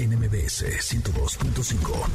NMBS 102.5.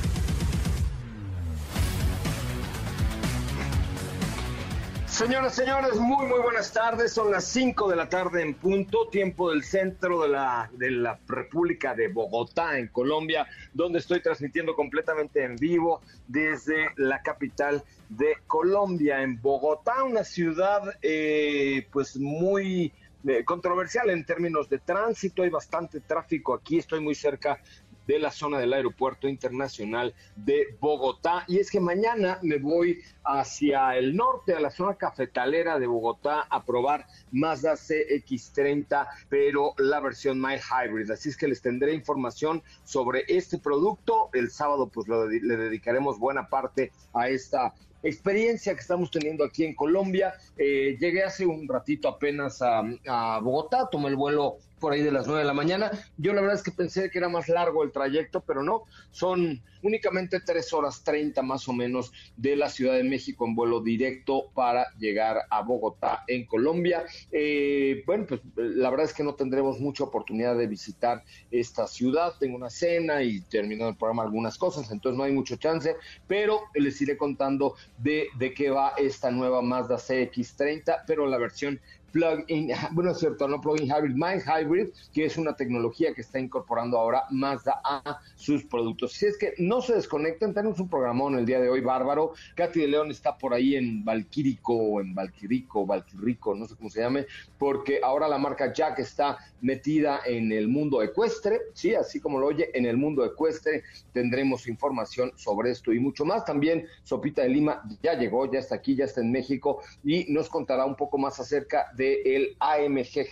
Señoras, señores, muy, muy buenas tardes. Son las 5 de la tarde en punto, tiempo del centro de la, de la República de Bogotá, en Colombia, donde estoy transmitiendo completamente en vivo desde la capital de Colombia, en Bogotá, una ciudad eh, pues muy eh, controversial en términos de tránsito, hay bastante tráfico aquí, estoy muy cerca de la zona del Aeropuerto Internacional de Bogotá. Y es que mañana me voy hacia el norte, a la zona cafetalera de Bogotá, a probar Mazda CX30, pero la versión My Hybrid. Así es que les tendré información sobre este producto. El sábado pues le dedicaremos buena parte a esta experiencia que estamos teniendo aquí en Colombia. Eh, llegué hace un ratito apenas a, Bogotá, tomé el vuelo por ahí de las 9 de la mañana. Yo la verdad es que pensé que era más largo el trayecto, pero no, son únicamente 3 horas 30 más o menos de la Ciudad de México en vuelo directo para llegar a Bogotá en Colombia. Eh, bueno, pues la verdad es que no tendremos mucha oportunidad de visitar esta ciudad. Tengo una cena y terminando el programa algunas cosas, entonces no hay mucho chance, pero les iré contando de, de qué va esta nueva Mazda CX30, pero la versión plug-in, bueno, es cierto, no plug-in hybrid, Mind Hybrid, que es una tecnología que está incorporando ahora Mazda a sus productos. Si es que no se desconecten, tenemos un programón el día de hoy bárbaro. Katy de León está por ahí en Valquírico en Valquirico, Valquirico, no sé cómo se llame, porque ahora la marca Jack está metida en el mundo ecuestre, sí, así como lo oye, en el mundo ecuestre tendremos información sobre esto y mucho más. También Sopita de Lima ya llegó, ya está aquí, ya está en México y nos contará un poco más acerca de del AMG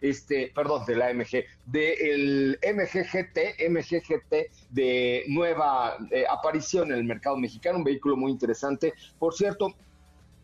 este, perdón, del AMG, del MGGT, MGGT de nueva eh, aparición en el mercado mexicano, un vehículo muy interesante. Por cierto,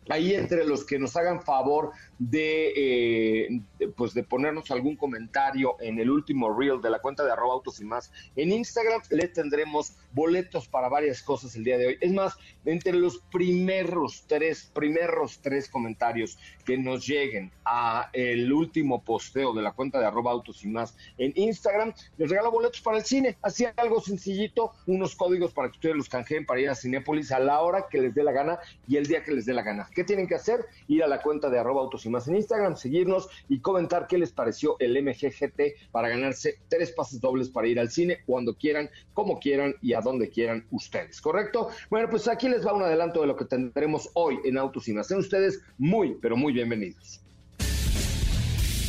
ahí entre los que nos hagan favor eh, de, pues de ponernos algún comentario en el último reel de la cuenta de arroba autos y más en Instagram le tendremos boletos para varias cosas el día de hoy. Es más entre los primeros tres primeros tres comentarios que nos lleguen a el último posteo de la cuenta de arroba autos y más en Instagram les regalo boletos para el cine. Así algo sencillito unos códigos para que ustedes los canjeen para ir a Cinépolis a la hora que les dé la gana y el día que les dé la gana ¿qué tienen que hacer? ir a la cuenta de arroba autos y más en Instagram, seguirnos y comentar qué les pareció el MGGT para ganarse tres pases dobles para ir al cine cuando quieran, como quieran y a donde quieran ustedes, ¿correcto? Bueno, pues aquí les va un adelanto de lo que tendremos hoy en Autos y Más. Sean ustedes muy, pero muy bienvenidos.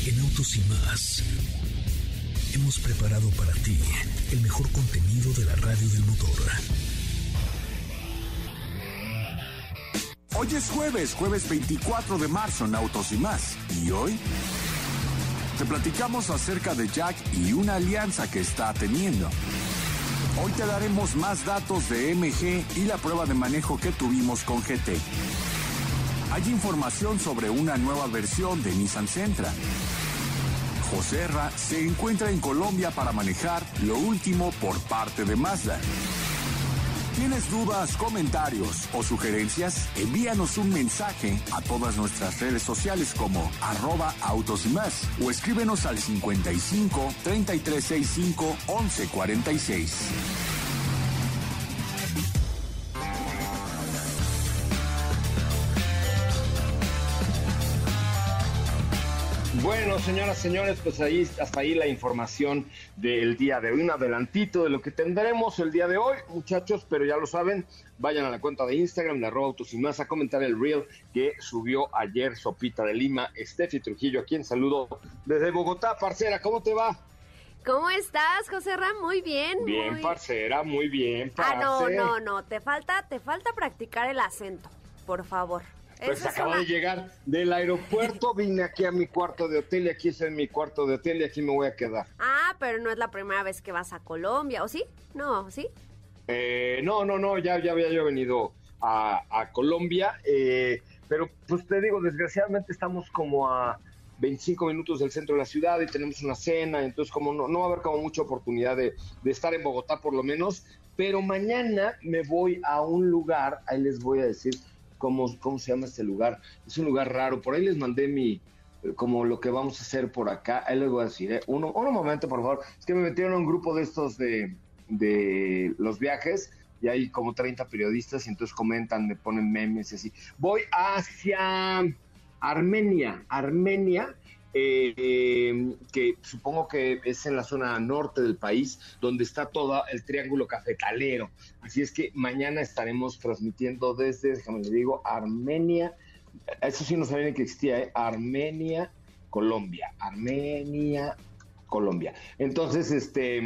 En Autos y Más hemos preparado para ti el mejor contenido de la radio del motor. Hoy es jueves, jueves 24 de marzo en Autos y más. ¿Y hoy? Te platicamos acerca de Jack y una alianza que está teniendo. Hoy te daremos más datos de MG y la prueba de manejo que tuvimos con GT. Hay información sobre una nueva versión de Nissan Sentra. Joserra se encuentra en Colombia para manejar lo último por parte de Mazda. ¿Tienes dudas, comentarios o sugerencias? Envíanos un mensaje a todas nuestras redes sociales como arroba autos y más o escríbenos al 55 3365 1146. Bueno, señoras, señores, pues ahí hasta ahí la información del día de hoy, un adelantito de lo que tendremos el día de hoy, muchachos, pero ya lo saben, vayan a la cuenta de Instagram de arroba autos y más a comentar el reel que subió ayer Sopita de Lima, Steffi Trujillo, a quien saludo desde Bogotá, parcera, ¿cómo te va? ¿Cómo estás, José Ram? Muy bien. Bien, parcera, muy bien. Ah, no, no, no, te falta, te falta practicar el acento, por favor. Pues acabo de llegar del aeropuerto, vine aquí a mi cuarto de hotel y aquí es en mi cuarto de hotel y aquí me voy a quedar. Ah, pero no es la primera vez que vas a Colombia, ¿o sí? No, ¿sí? Eh, no, no, no, ya, ya había yo venido a, Colombia, eh, pero pues te digo, desgraciadamente estamos como a 25 minutos del centro de la ciudad y tenemos una cena, entonces como no, no va a haber como mucha oportunidad de, de estar en Bogotá por lo menos, pero mañana me voy a un lugar, ahí les voy a decir, cómo, cómo se llama este lugar. Es un lugar raro. Por ahí les mandé mi, como lo que vamos a hacer por acá. Ahí les voy a decir, ¿eh? uno, un momento, por favor. Es que me metieron a un grupo de estos de, de los viajes y hay como 30 periodistas y entonces comentan, me ponen memes y así. Voy hacia Armenia. Armenia eh, que supongo que es en la zona norte del país, donde está todo el triángulo cafetalero. Así es que mañana estaremos transmitiendo desde, déjame le digo, Armenia, eso sí no sabía que existía, ¿eh? Armenia, Colombia, Armenia, Colombia. Entonces, este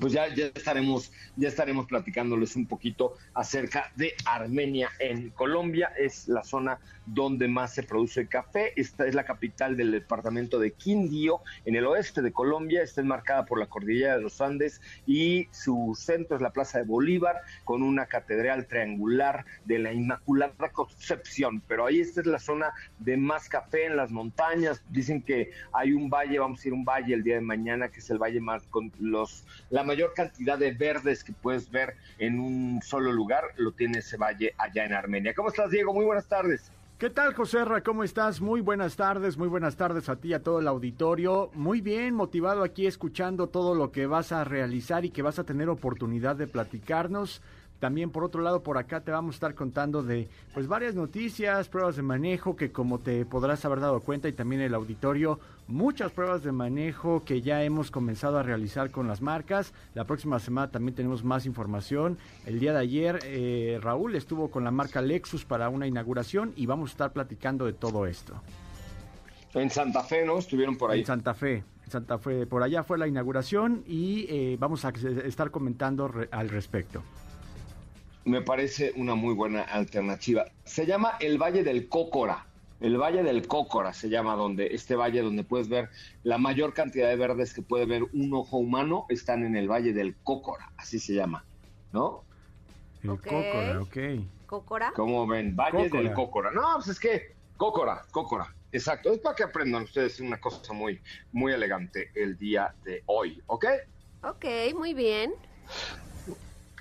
pues ya, ya estaremos, ya estaremos platicándoles un poquito acerca de Armenia en Colombia. Es la zona donde más se produce café. Esta es la capital del departamento de Quindío, en el oeste de Colombia. Está enmarcada por la cordillera de los Andes y su centro es la Plaza de Bolívar, con una catedral triangular de la Inmaculada Concepción. Pero ahí esta es la zona de más café en las montañas. Dicen que hay un valle, vamos a ir a un valle el día de mañana, que es el valle más con los mayor cantidad de verdes que puedes ver en un solo lugar lo tiene ese valle allá en Armenia. ¿Cómo estás, Diego? Muy buenas tardes. ¿Qué tal, José Ra? ¿Cómo estás? Muy buenas tardes, muy buenas tardes a ti y a todo el auditorio. Muy bien, motivado aquí escuchando todo lo que vas a realizar y que vas a tener oportunidad de platicarnos. También por otro lado, por acá te vamos a estar contando de pues varias noticias, pruebas de manejo que como te podrás haber dado cuenta y también el auditorio, muchas pruebas de manejo que ya hemos comenzado a realizar con las marcas. La próxima semana también tenemos más información. El día de ayer eh, Raúl estuvo con la marca Lexus para una inauguración y vamos a estar platicando de todo esto. En Santa Fe, ¿no? Estuvieron por ahí. En Santa Fe. Santa Fe, por allá fue la inauguración y eh, vamos a estar comentando al respecto me parece una muy buena alternativa. Se llama el Valle del Cócora. El Valle del Cócora se llama donde este valle donde puedes ver la mayor cantidad de verdes que puede ver un ojo humano están en el Valle del Cócora, así se llama, ¿no? El Cócora, ok. ¿Cócora? ¿Cómo ven? Valle del Cócora. No, pues es que Cócora, Cócora. Exacto, es para que aprendan ustedes una cosa muy, muy elegante el día de hoy, ¿ok? Ok, muy bien.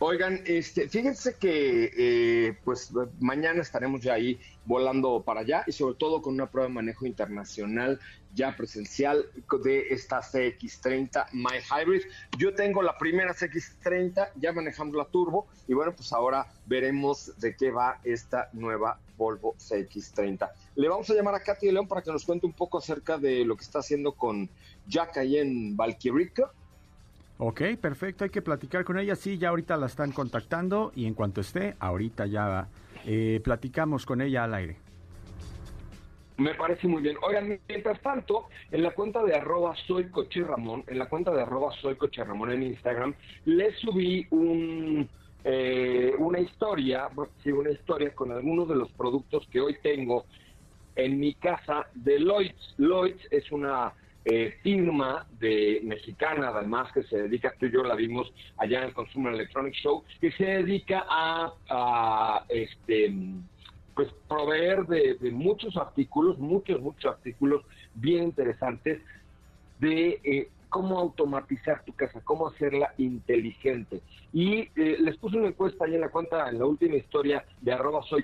Oigan, este, fíjense que eh, pues mañana estaremos ya ahí volando para allá y sobre todo con una prueba de manejo internacional ya presencial de esta CX30 My Hybrid. Yo tengo la primera CX30, ya manejamos la turbo y bueno, pues ahora veremos de qué va esta nueva Volvo CX30. Le vamos a llamar a Katy León para que nos cuente un poco acerca de lo que está haciendo con Jack ahí en Valkyrica Ok, perfecto, hay que platicar con ella. Sí, ya ahorita la están contactando y en cuanto esté, ahorita ya eh, platicamos con ella al aire. Me parece muy bien. Oigan, mientras tanto, en la cuenta de arroba soy coche Ramón, en la cuenta de arroba soy Ramón en Instagram, le subí un, eh, una historia, sí, una historia con algunos de los productos que hoy tengo en mi casa de Lloyds. Lloyds es una eh, firma de mexicana, además, que se dedica, tú y yo la vimos allá en el Consumer Electronic Show, que se dedica a, este pues proveer de, muchos artículos, muchos, muchos artículos bien interesantes de eh, cómo automatizar tu casa, cómo hacerla inteligente. Y eh, les puse una encuesta ahí en la cuenta, en la última historia de arroba soy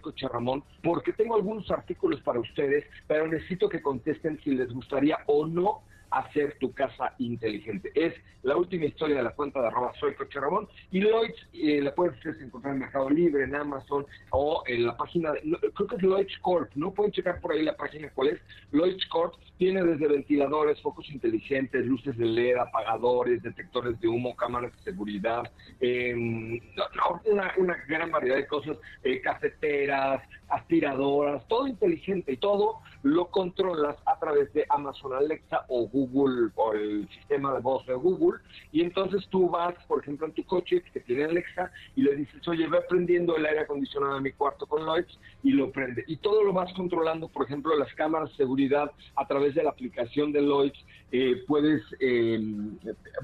porque tengo algunos artículos para ustedes, pero necesito que contesten si les gustaría o no hacer tu casa inteligente. Es la última historia de la cuenta de arroba soy Coche Ramón y Lloyds eh, la puedes encontrar en Mercado Libre, en Amazon o en la página, de, creo que es Lloyds Corp, ¿no? Pueden checar por ahí la página cuál es. Lloyds Corp tiene desde ventiladores, focos inteligentes, luces de LED, apagadores, detectores de humo, cámaras de seguridad, em, una, una, gran variedad de cosas, eh, cafeteras, aspiradoras, todo inteligente y todo lo controlas a través de Amazon Alexa o Google o el sistema de voz de Google y entonces tú vas, por ejemplo, en tu coche que tiene Alexa y le dices, oye, ve prendiendo el aire acondicionado de mi cuarto con Lloyds y lo prende. Y todo lo vas controlando, por ejemplo, las cámaras de seguridad a través de la aplicación de Lloyds, eh, puedes eh,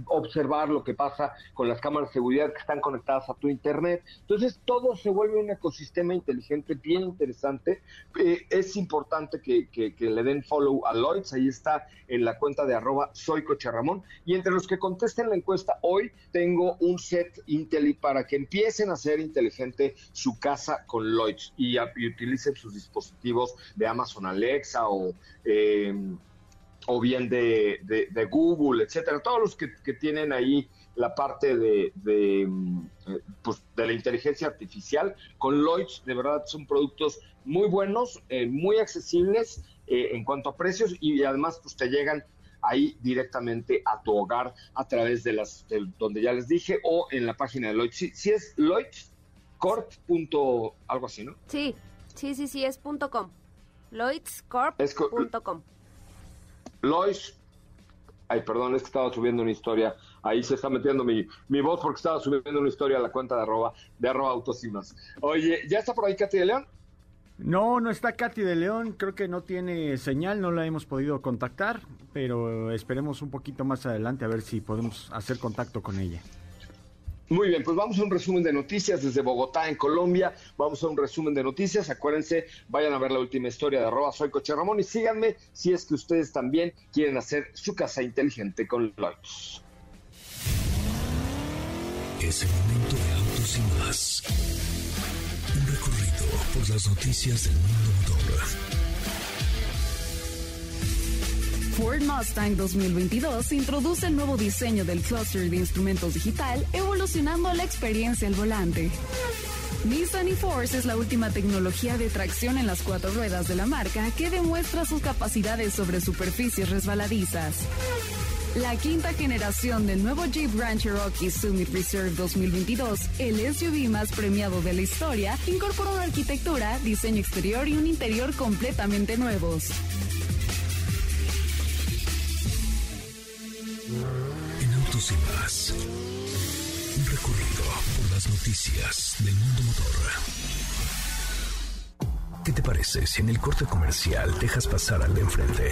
observar lo que pasa con las cámaras de seguridad que están conectadas a tu internet. Entonces todo se vuelve un ecosistema inteligente bien interesante. Eh, es importante que, le den follow a Lloyds, ahí está en la cuenta de arroba soy Ramón. Y entre los que contesten la encuesta hoy tengo un set Intelli para que empiecen a hacer inteligente su casa con Lloyds y, utilicen sus dispositivos de Amazon Alexa o... Eh, o bien de, Google, etcétera, todos los que, tienen ahí la parte de, mm, eh, pues, de la inteligencia artificial, con Lloyds de verdad son productos muy buenos, eh, muy accesibles eh, en cuanto a precios y además pues te llegan ahí directamente a tu hogar a través de las donde ya les dije o en la página de Lloyds. Si, es Lloyds Corp. algo así, ¿no? Sí, sí, sí, sí, es punto .com. Lloydscorp.com. Lois, ay, perdón, es que estaba subiendo una historia. Ahí se está metiendo mi, mi voz porque estaba subiendo una historia a la cuenta de arroba, de arroba autos y más. Oye, ¿ya está por ahí Katy de León? No, no está Katy de León, creo que no tiene señal, no la hemos podido contactar, pero esperemos un poquito más adelante a ver si podemos hacer contacto con ella. Muy bien, pues vamos a un resumen de noticias desde Bogotá, en Colombia. Vamos a un resumen de noticias. Acuérdense, vayan a ver la última historia de arroba soy Coche Ramón y síganme si es que ustedes también quieren hacer su casa inteligente con Lotus. Es el momento de autos y más. Un recorrido por las noticias del mundo motor. Ford Mustang 2022 introduce el nuevo diseño del cluster de instrumentos digital, evolucionando la experiencia al volante. Nissan e-Force es la última tecnología de tracción en las cuatro ruedas de la marca que demuestra sus capacidades sobre superficies resbaladizas. La quinta generación del nuevo Jeep Grand Cherokee Summit Reserve 2022, el SUV más premiado de la historia, incorpora una arquitectura, diseño exterior y un interior completamente nuevos. y más. Un recorrido por las noticias del mundo motor. ¿Qué te parece si en el corte comercial dejas pasar al de enfrente?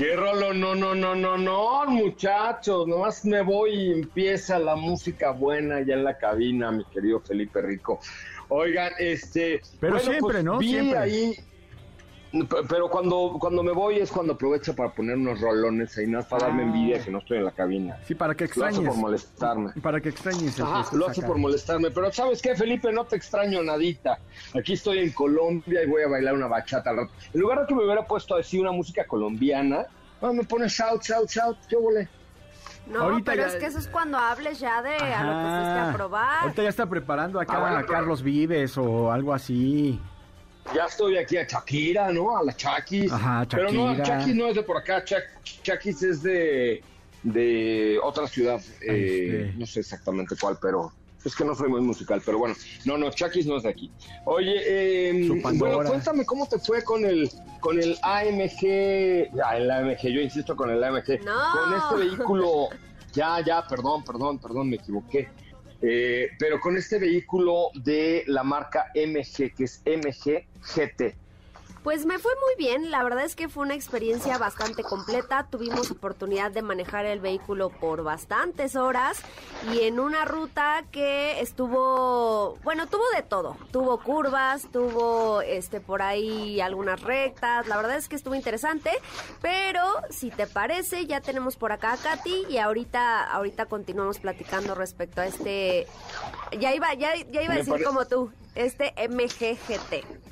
¡Qué rolo! No, no, no, no, no, muchachos. Nomás me voy y empieza la música buena ya en la cabina, mi querido Felipe Rico. Oigan, este. Pero siempre, pues, ¿no? Vi siempre. ahí pero cuando, cuando me voy es cuando aprovecho para poner unos rolones ahí, nada para darme envidia ah. que no estoy en la cabina. Sí, para que extrañes. Lo hace por molestarme. Para que extrañes. Ajá, lo hace por molestarme. Pero ¿sabes qué, Felipe? No te extraño nadita. Aquí estoy en Colombia y voy a bailar una bachata al rato. En lugar de que me hubiera puesto a decir una música colombiana, ah, me pone shout, shout, shout. ¿Qué volé? No, pero es que eso es cuando hables ya de a lo que se esté a probar. Ahorita ya está preparando acá ah, a Carlos Vives o algo así ya estoy aquí a Shakira, ¿no? A la Chakis. Ajá, Pero no, Chakis no es de por acá, Chakis es de, de otra ciudad. Eh, no sé exactamente cuál, pero es que no soy muy musical, pero bueno, no, no, Chakis no es de aquí. Oye, eh, bueno, cuéntame cómo te fue con el con el AMG, ya, el AMG, yo insisto con el AMG, con este vehículo, ya, ya, perdón, perdón, perdón, me equivoqué. Eh, pero con este vehículo de la marca MG, que es MG GT. Pues me fue muy bien, la verdad es que fue una experiencia bastante completa, tuvimos oportunidad de manejar el vehículo por bastantes horas y en una ruta que estuvo, bueno, tuvo de todo, tuvo curvas, tuvo este por ahí algunas rectas, la verdad es que estuvo interesante, pero si te parece, ya tenemos por acá a Katy y ahorita ahorita continuamos platicando respecto a este ya iba ya, ya iba a decir como tú, este MGGT.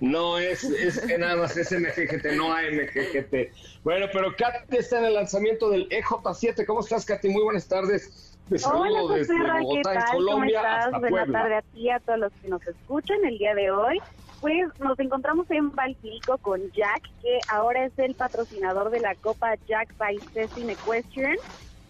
No es, es nada más es MGGT, no AMGGT. Bueno, pero Katy está en el lanzamiento del EJ7. ¿Cómo estás, Katy? Muy buenas tardes. Te saludo desde Bogotá, en Colombia, ¿Cómo estás? Buenas tardes a ti, a todos los que nos escuchan el día de hoy. Pues nos encontramos en Valquirico con Jack, que ahora es el patrocinador de la Copa Jack by Cecil Equestrian,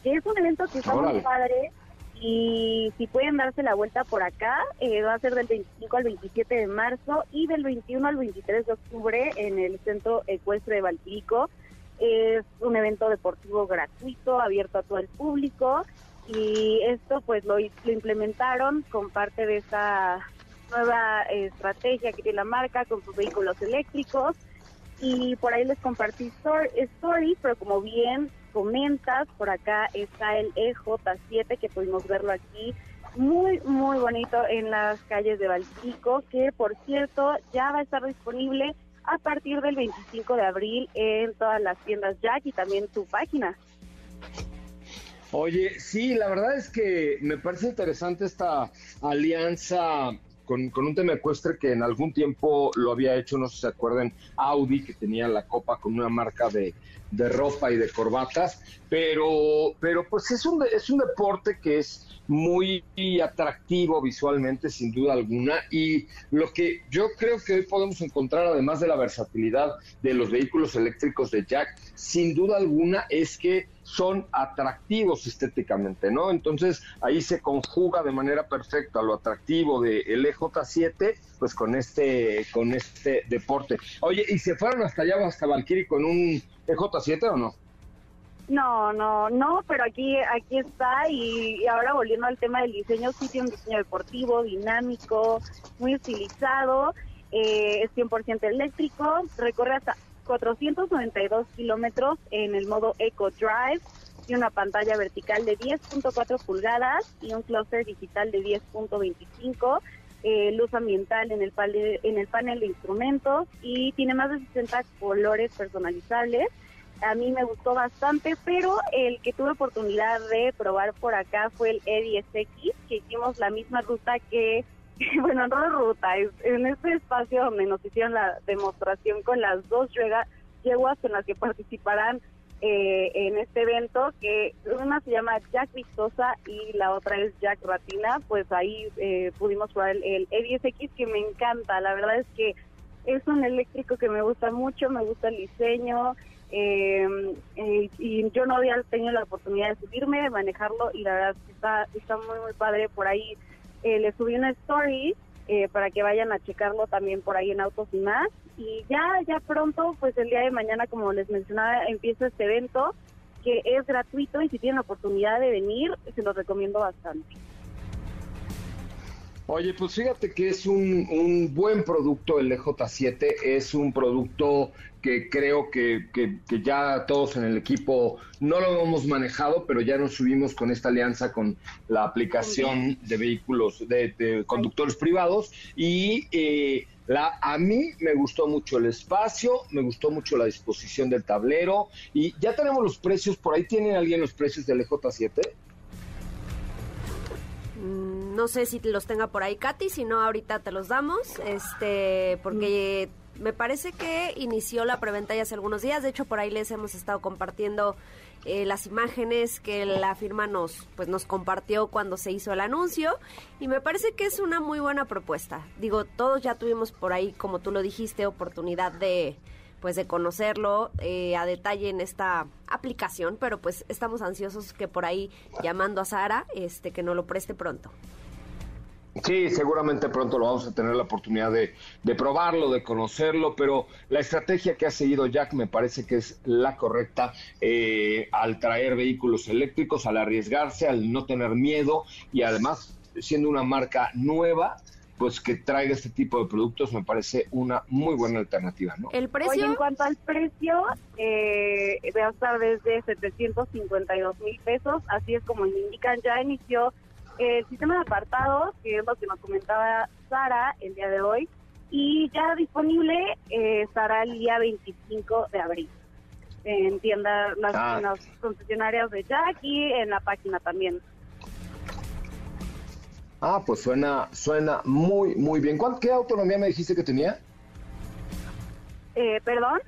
que es un evento que está muy padre y si pueden darse la vuelta por acá, eh, va a ser del 25 al 27 de marzo y del 21 al 23 de octubre en el Centro Ecuestre de Valpirico. Es un evento deportivo gratuito, abierto a todo el público y esto pues lo, lo implementaron con parte de esta nueva estrategia que tiene la marca con sus vehículos eléctricos y por ahí les compartí stories, pero como bien comentas, por acá está el EJ7 que pudimos verlo aquí, muy, muy bonito en las calles de Baltico, que por cierto ya va a estar disponible a partir del 25 de abril en todas las tiendas Jack y también su página. Oye, sí, la verdad es que me parece interesante esta alianza con, un tema ecuestre que en algún tiempo lo había hecho, no sé si se acuerdan, Audi, que tenía la copa con una marca de, de ropa y de corbatas, pero, pero pues es un, es un deporte que es muy atractivo visualmente, sin duda alguna, y lo que yo creo que hoy podemos encontrar, además de la versatilidad de los vehículos eléctricos de Jack, sin duda alguna es que son atractivos estéticamente, ¿no? Entonces ahí se conjuga de manera perfecta lo atractivo del EJ7, pues con este, con este deporte. Oye, ¿y se fueron hasta allá, hasta Valkyrie con un EJ7 o no? No, no, no, pero aquí aquí está y, ahora volviendo al tema del diseño, sí tiene un diseño deportivo, dinámico, muy estilizado, eh, es 100% eléctrico, recorre hasta 492 kilómetros en el modo Eco Drive, tiene una pantalla vertical de 10.4 pulgadas y un clúster digital de 10.25, eh, luz ambiental en el, en el panel de instrumentos y tiene más de 60 colores personalizables. A mí me gustó bastante, pero el que tuve oportunidad de probar por acá fue el E10X, que hicimos la misma ruta que, bueno, no ruta, en este espacio donde nos hicieron la demostración con las dos yeguas con las que participarán eh, en este evento, que una se llama Jack Vistosa y la otra es Jack Ratina, pues ahí eh, pudimos probar el, el E10X que me encanta, la verdad es que es un eléctrico que me gusta mucho, me gusta el diseño, Em, eh, y yo no había tenido la oportunidad de subirme, de manejarlo y la verdad está, está muy, muy padre por ahí. Eh, le subí una story eh, para que vayan a checarlo también por ahí en Autos y más. Y ya, ya pronto, pues el día de mañana, como les mencionaba, empieza este evento que es gratuito y si tienen la oportunidad de venir, se los recomiendo bastante. Oye, pues fíjate que es un, un buen producto el EJ7, es un producto que creo que, que, ya todos en el equipo no lo hemos manejado, pero ya nos subimos con esta alianza con la aplicación de vehículos, de, conductores privados y... Eh, la, a mí me gustó mucho el espacio, me gustó mucho la disposición del tablero y ya tenemos los precios, por ahí tiene alguien los precios del EJ7. Mm, no sé si los tenga por ahí Katy, si no ahorita te los damos, este, porque me parece que inició la preventa ya hace algunos días. De hecho, por ahí les hemos estado compartiendo eh, las imágenes que la firma nos, pues, nos compartió cuando se hizo el anuncio. Y me parece que es una muy buena propuesta. Digo, todos ya tuvimos por ahí, como tú lo dijiste, oportunidad de pues de conocerlo eh, a detalle en esta aplicación, pero pues estamos ansiosos que por ahí llamando a Sara, este que nos lo preste pronto. Sí, seguramente pronto lo vamos a tener la oportunidad de, probarlo, de conocerlo, pero la estrategia que ha seguido Jack me parece que es la correcta eh, al traer vehículos eléctricos, al arriesgarse, al no tener miedo y además siendo una marca nueva, pues que traiga este tipo de productos me parece una muy buena alternativa, ¿no? ¿El precio? Oye, en cuanto al precio, eh, va a estar desde 752 mil pesos, así es como indican, ya inició el sistema de apartados, que es lo que nos comentaba Sara el día de hoy, y ya disponible eh, estará el día 25 de abril en tiendas, las, Ah. en las concesionarias de Jack y en la página también. Ah, pues suena, suena muy, muy bien. ¿Cuál, ¿Qué autonomía me dijiste que tenía? Eh, Perdón,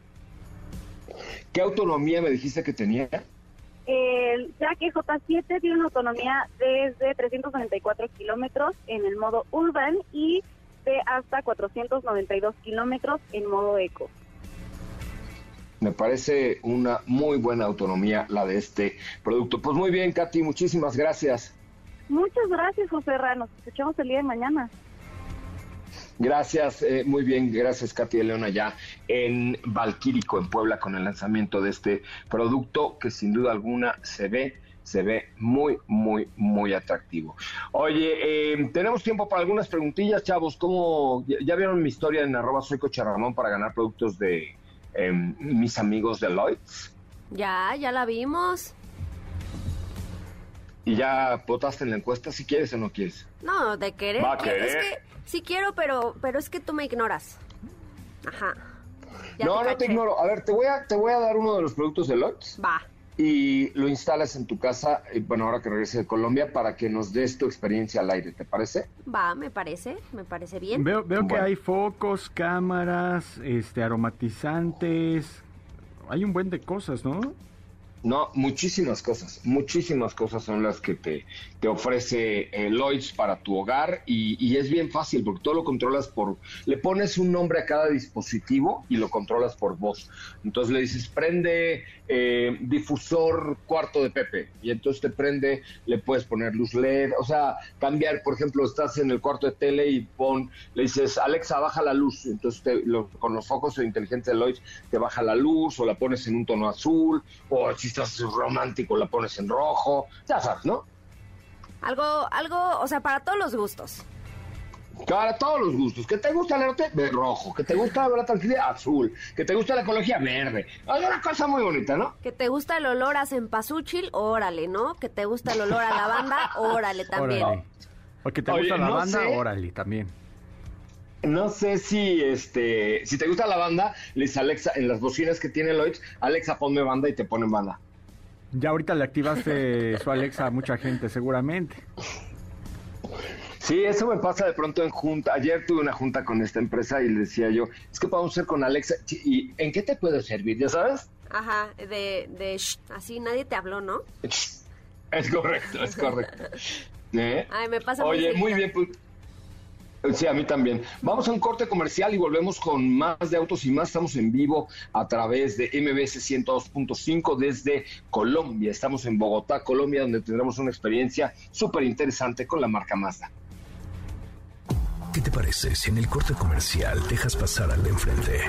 ¿Qué autonomía me dijiste que tenía? El Jack EJ7 tiene una autonomía desde 394 kilómetros en el modo urban y de hasta 492 kilómetros en modo eco. Me parece una muy buena autonomía la de este producto. Pues muy bien, Katy, muchísimas gracias. Muchas gracias, José Ra. Nos escuchamos el día de mañana. Gracias, eh, muy bien, gracias Katy de León allá en Valquírico, en Puebla, con el lanzamiento de este producto que sin duda alguna se ve, se ve muy, muy, muy atractivo. Oye, eh, tenemos tiempo para algunas preguntillas, chavos. ¿Cómo, ya, vieron mi historia en arroba soy Ramón para ganar productos de eh, mis amigos de Lloyds? Ya, ya la vimos. ¿Y ya votaste en la encuesta si quieres o no quieres? No, de querer. Va a que- Es querer. que sí quiero, pero, pero es que tú me ignoras. Ajá. Ya no, no te ignoro. A ver, te voy a, te voy a dar uno de los productos de Lloyds. Va. y lo instalas en tu casa, eh, bueno, ahora que regrese de Colombia, para que nos des tu experiencia al aire, ¿te parece? Va, me parece, me parece bien. Veo, veo que hay focos, cámaras, este, aromatizantes. Hay un buen de cosas, ¿no? No, muchísimas cosas, muchísimas cosas son las que te, te ofrece eh, Lloyds para tu hogar y, y es bien fácil porque todo lo controlas por, le pones un nombre a cada dispositivo y lo controlas por voz. Entonces le dices, prende eh, difusor cuarto de Pepe y entonces te prende, le puedes poner luz LED, o sea, cambiar, por ejemplo, estás en el cuarto de tele y pon, le dices, Alexa, baja la luz, entonces te- lo- con los focos inteligentes de Lloyds te baja la luz o la pones en un tono azul o estás romántico la pones en rojo, ya sabes, ¿no? Algo, algo, o sea, para todos los gustos. Para todos los gustos. Que te gusta el erote, ve rojo. Que te gusta la tranquilidad, azul. Que te gusta la ecología, verde. Es una cosa muy bonita, ¿no? Que te gusta el olor a cempasúchil, órale, ¿no? Que te gusta el olor a lavanda, órale también. Órale. O que te Oye, gusta la no banda, sé. órale, también. No sé si este, si te gusta la banda, le dices Alexa, en las bocinas que tiene Lloyds, Alexa, ponme banda y te ponen banda. Ya ahorita le activaste su Alexa a mucha gente, seguramente. Sí, eso me pasa de pronto en junta. Ayer tuve una junta con esta empresa y le decía yo, es que podemos hacer con Alexa. ¿Y en qué te puedo servir? ¿Ya sabes? Ajá, de, de shh, así nadie te habló, ¿no? Es correcto, es correcto. ¿Eh? Ay, me pasa muy Oye, muy bien, pues. Sí, a mí también. Vamos a un corte comercial y volvemos con más de autos y más. Estamos en vivo a través de MBS 102.5 desde Colombia. Estamos en Bogotá, Colombia, donde tendremos una experiencia súper interesante con la marca Mazda. ¿Qué te parece si en el corte comercial dejas pasar al de enfrente?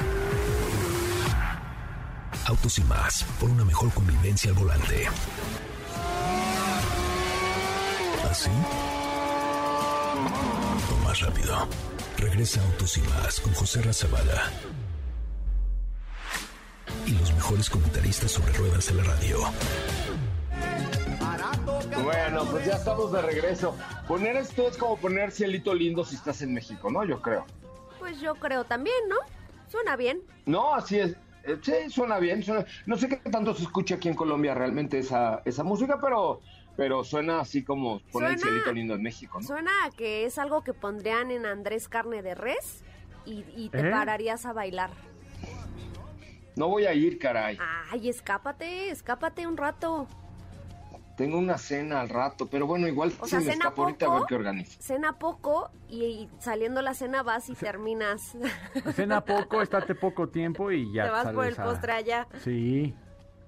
Autos y más, por una mejor convivencia al volante. ¿Así? Más rápido. Regresa Autos y más con José Razabala. Y los mejores comentaristas sobre ruedas en la radio. Bueno, pues ya estamos de regreso. Poner esto es como poner cielito lindo si estás en México, ¿no? Yo creo. Pues yo creo también, ¿no? Suena bien. No, así es. Eh, Sí, suena bien. suena- No sé qué tanto se escucha aquí en Colombia realmente esa, esa música, pero, pero suena así como poner el cielito lindo en México, ¿no? Suena a que es algo que pondrían en Andrés Carne de Res y, y te ¿Eh? pararías a bailar. No voy a ir, caray. Ay, escápate, escápate un rato. Tengo una cena al rato, pero bueno, igual O si sea, me cena escapo ahorita a ver poco. qué organizo. Cena poco y, y saliendo la cena vas y terminas. Cena poco, estate poco tiempo y ya te vas por el a- postre allá. Sí.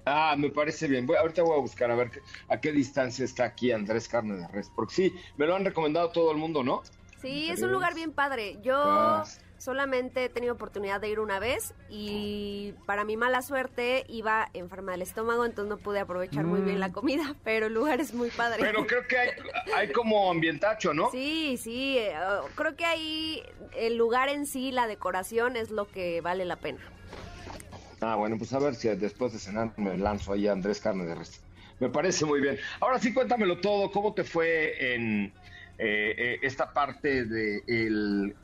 Ah, me parece bien. Voy, ahorita voy a buscar a ver qué- a qué distancia está aquí Andrés Carne de Res. Porque sí, me lo han recomendado todo el mundo, ¿no? Sí, es un lugar bien padre. Yo Ah. solamente he tenido oportunidad de ir una vez y para mi mala suerte iba enferma del estómago, entonces no pude aprovechar muy bien la comida, pero el lugar es muy padre. Mm. Pero creo que hay, hay como ambientacho, ¿no? Sí, sí, eh, oh, creo que ahí el lugar en sí, la decoración es lo que vale la pena. Ah, bueno, pues a ver si después de cenar me lanzo ahí a Andrés Carne de Res. Me parece muy bien. Ahora sí, cuéntamelo todo. ¿Cómo te fue en eh, eh, esta parte de el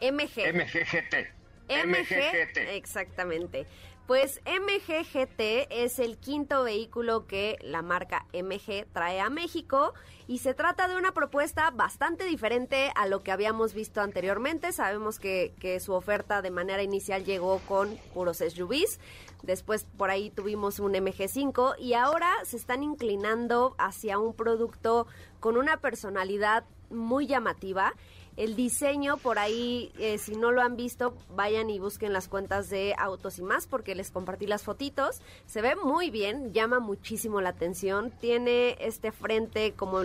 MG. MGGT? MG, exactamente. Pues MGGT es el quinto vehículo que la marca MG trae a México y se trata de una propuesta bastante diferente a lo que habíamos visto anteriormente. Sabemos que, que su oferta de manera inicial llegó con puros SUVs, después por ahí tuvimos un MG5 y ahora se están inclinando hacia un producto con una personalidad muy llamativa. El diseño, por ahí, eh, si no lo han visto, vayan y busquen las cuentas de Autos y más, porque les compartí las fotitos. Se ve muy bien, llama muchísimo la atención. Tiene este frente como,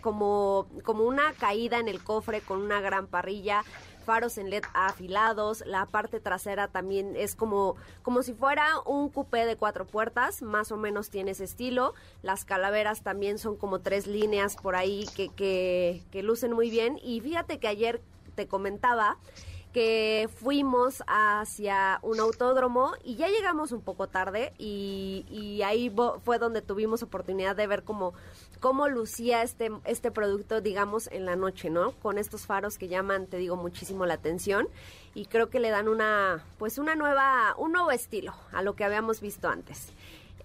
como, como una caída en el cofre con una gran parrilla faros en LED afilados, la parte trasera también es como, como si fuera un coupé de cuatro puertas, más o menos tiene ese estilo, las calaveras también son como tres líneas por ahí que, que, que lucen muy bien. Y fíjate que ayer te comentaba que fuimos hacia un autódromo y ya llegamos un poco tarde y, ahí fue donde tuvimos oportunidad de ver cómo, cómo lucía este, este producto, digamos, en la noche, ¿no? Con estos faros que llaman, te digo, muchísimo la atención y creo que le dan una, pues una nueva, un nuevo estilo a lo que habíamos visto antes.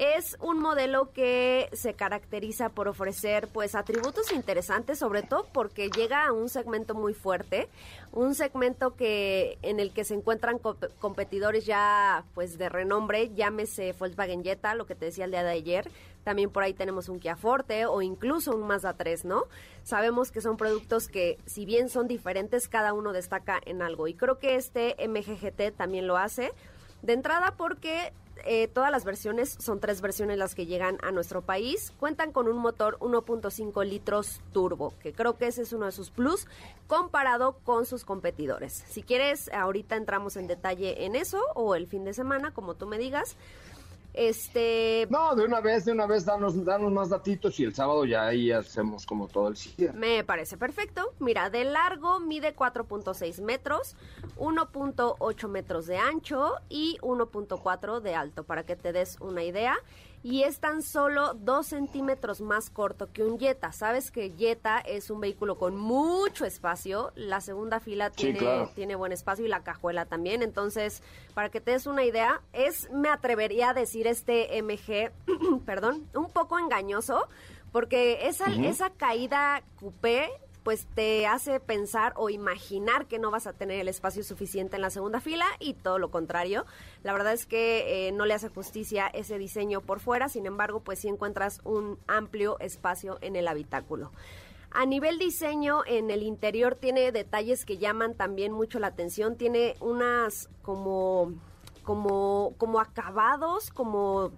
Es un modelo que se caracteriza por ofrecer pues atributos interesantes, sobre todo porque llega a un segmento muy fuerte, un segmento que en el que se encuentran comp- competidores ya pues de renombre, llámese Volkswagen Jetta, lo que te decía el día de ayer, también por ahí tenemos un Kia Forte o incluso un Mazda 3, ¿no? Sabemos que son productos que si bien son diferentes, cada uno destaca en algo y creo que este MGGT también lo hace. De entrada porque eh, todas las versiones, son tres versiones las que llegan a nuestro país, cuentan con un motor 1.5 litros turbo, que creo que ese es uno de sus plus comparado con sus competidores. Si quieres, ahorita entramos en detalle en eso o el fin de semana, como tú me digas. Este, No, de una vez, de una vez, danos, danos más datitos y el sábado ya ahí hacemos como todo el cierre. Me parece perfecto. Mira, de largo mide 4.6 metros, 1.8 metros de ancho y 1.4 de alto, para que te des una idea. Y es tan solo 2 centímetros más corto que un Jetta. Sabes que Jetta es un vehículo con mucho espacio. La segunda fila Sí, tiene, claro. tiene buen espacio y la cajuela también. Entonces, para que te des una idea, es, me atrevería a decir este MG, perdón, un poco engañoso, porque esa, esa caída coupé pues te hace pensar o imaginar que no vas a tener el espacio suficiente en la segunda fila y todo lo contrario. La verdad es que eh, no le hace justicia ese diseño por fuera, sin embargo, pues sí encuentras un amplio espacio en el habitáculo. A nivel diseño, en el interior tiene detalles que llaman también mucho la atención. Tiene unas como, como, como acabados, como,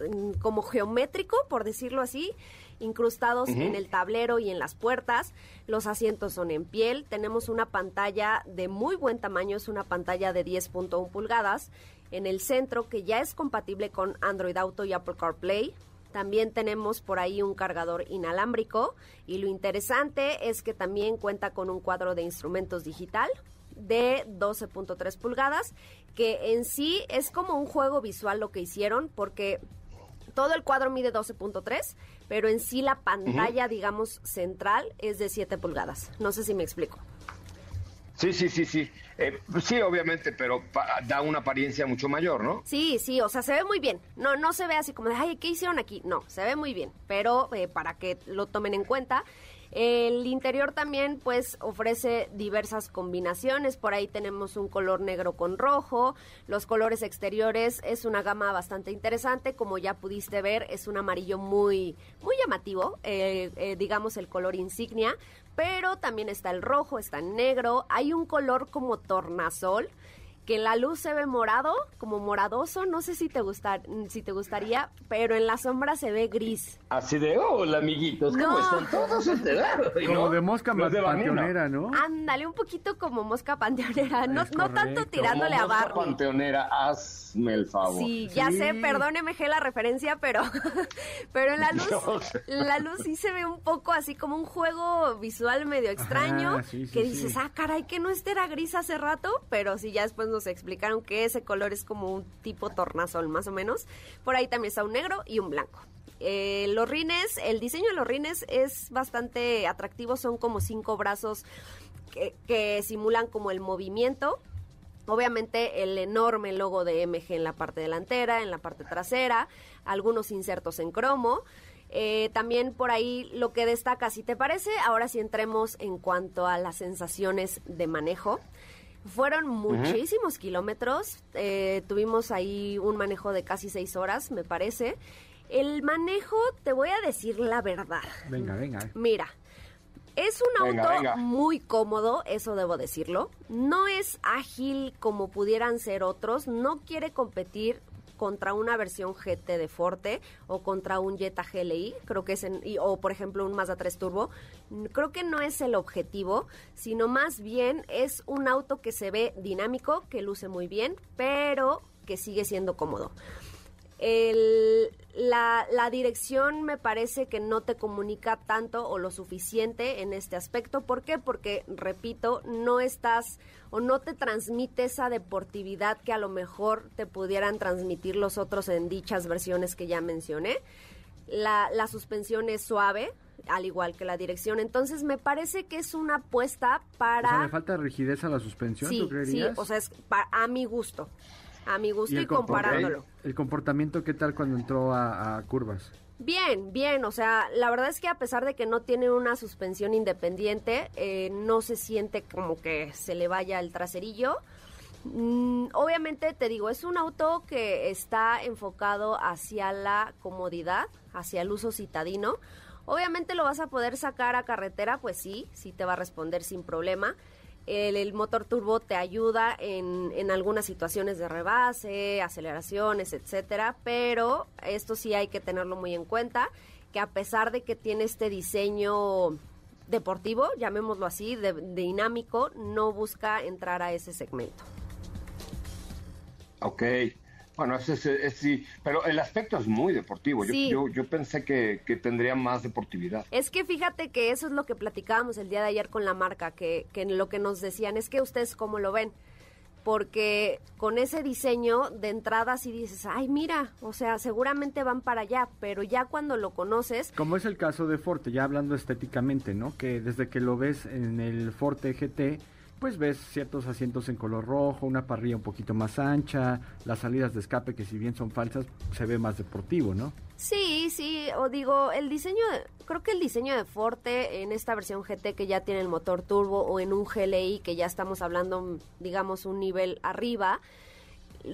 mm, como geométrico, por decirlo así, incrustados en el tablero y en las puertas. Los asientos son en piel. Tenemos una pantalla de muy buen tamaño, es una pantalla de 10.1 pulgadas en el centro que ya es compatible con Android Auto y Apple CarPlay. También tenemos por ahí un cargador inalámbrico y lo interesante es que también cuenta con un cuadro de instrumentos digital de 12.3 pulgadas, que en sí es como un juego visual lo que hicieron porque todo el cuadro mide 12.3, pero en sí la pantalla, digamos, central es de 7 pulgadas. No sé si me explico. Sí, sí, sí, sí. Eh, sí, obviamente, pero da una apariencia mucho mayor, ¿no? Sí, sí, o sea, se ve muy bien. No, no se ve así como de, ay, ¿qué hicieron aquí? No, se ve muy bien, pero eh, para que lo tomen en cuenta. El interior también, pues, ofrece diversas combinaciones. Por ahí tenemos un color negro con rojo. Los colores exteriores es una gama bastante interesante. Como ya pudiste ver, es un amarillo muy, muy llamativo. eh, eh, digamos el color insignia. Pero también está el rojo, está el negro. Hay un color como tornasol que la luz se ve morado, como moradoso, no sé si te gustar, si te gustaría, pero en la sombra se ve gris. Así de, hola amiguitos, ¿cómo están todos enterados? Como de mosca Los de panteonera, ¿no? Ándale, un poquito como mosca panteonera, no, no tanto tirándole Como a mosca Barney. panteonera, hazme el favor. Sí, ya Sí. sé, perdóneme G la referencia, pero, pero en la luz, Dios. la luz sí se ve un poco así como un juego visual medio extraño, sí, sí, que sí. dices, ah, caray, que no este era gris hace rato, pero sí, ya después nos explicaron que ese color es como un tipo tornasol, más o menos. Por ahí también está un negro y un blanco. Eh, los rines, el diseño de los rines es bastante atractivo, son como cinco brazos que, simulan como el movimiento. Obviamente el enorme logo de MG en la parte delantera, en la parte trasera, algunos insertos en cromo. Eh, también por ahí lo que destaca, si te parece, ahora sí entremos en cuanto a las sensaciones de manejo. Fueron muchísimos kilómetros, eh, tuvimos ahí un manejo de casi seis horas, me parece. El manejo, te voy a decir la verdad. Venga, venga. Mira, es un Venga, auto venga. muy cómodo, eso debo decirlo. No es ágil como pudieran ser otros. No quiere competir contra una versión GT de Forte o contra un Jetta GLI, creo que es en, o por ejemplo un Mazda 3 Turbo. Creo que no es el objetivo, sino más bien es un auto que se ve dinámico, que luce muy bien, pero que sigue siendo cómodo. La, la dirección me parece que no te comunica tanto o lo suficiente en este aspecto. ¿Por qué? Porque, repito, no estás o no te transmite esa deportividad que a lo mejor te pudieran transmitir los otros en dichas versiones que ya mencioné. La, la suspensión es suave, al igual que la dirección. Entonces, me parece que es una apuesta O para... sea, le falta rigidez a la suspensión, sí, ¿tú sí, creerías? o sea, es pa- a mi gusto. A mi gusto y, comparándolo. El comportamiento, ¿qué tal cuando entró a, a curvas? Bien, bien, o sea, la verdad es que a pesar de que no tiene una suspensión independiente, eh, no se siente como que se le vaya el traserillo. Mm, obviamente, te digo, es un auto que está enfocado hacia la comodidad, hacia el uso citadino. Obviamente lo vas a poder sacar a carretera, pues sí, sí te va a responder sin problema. El, motor turbo te ayuda en, en algunas situaciones de rebase, aceleraciones, etcétera, pero esto sí hay que tenerlo muy en cuenta, que a pesar de que tiene este diseño deportivo, llamémoslo así, de- dinámico, no busca entrar a ese segmento. Ok. Bueno, ese, es- es- sí, pero el aspecto es muy deportivo. Yo, yo, pensé que, que tendría más deportividad. Es que fíjate que eso es lo que platicábamos el día de ayer con la marca, que, que lo que nos decían es que ustedes cómo lo ven. Porque con ese diseño de entrada sí dices, ay mira, o sea, seguramente van para allá, pero ya cuando lo conoces, Como es el caso de Forte, ya hablando estéticamente, ¿no? Que desde que lo ves en el Forte GT, pues ves ciertos asientos en color rojo, una parrilla un poquito más ancha, las salidas de escape que si bien son falsas, se ve más deportivo, ¿no? sí, sí, o digo, el diseño, creo que el diseño de Forte en esta versión GT que ya tiene el motor turbo o en un GLI que ya estamos hablando, digamos, un nivel arriba,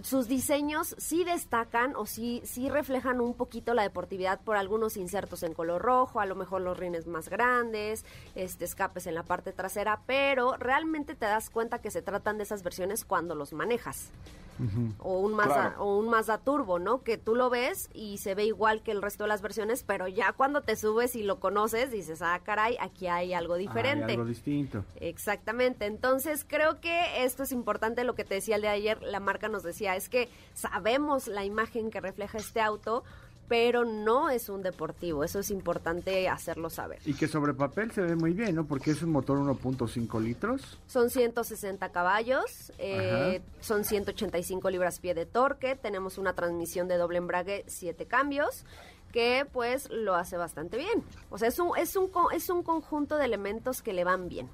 sus diseños sí destacan o sí, sí reflejan un poquito la deportividad por algunos insertos en color rojo, a lo mejor los rines más grandes, este escapes en la parte trasera, pero realmente te das cuenta que se tratan de esas versiones cuando los manejas. O un Mazda, Claro. o un Mazda Turbo, ¿no? Que tú lo ves y se ve igual que el resto de las versiones, pero ya cuando te subes y lo conoces, dices, ah, caray, aquí hay algo diferente. Hay algo distinto. Exactamente, entonces creo que esto es importante, lo que te decía el de ayer, la marca nos decía, es que sabemos la imagen que refleja este auto, pero no es un deportivo, eso es importante hacerlo saber. Y que sobre papel se ve muy bien, ¿no? Porque es un motor 1.5 litros. Son 160 caballos, eh, son 185 libras-pie de torque, tenemos una transmisión de doble embrague, 7 cambios, que pues lo hace bastante bien. O sea, es un, es un, es un conjunto de elementos que le van bien.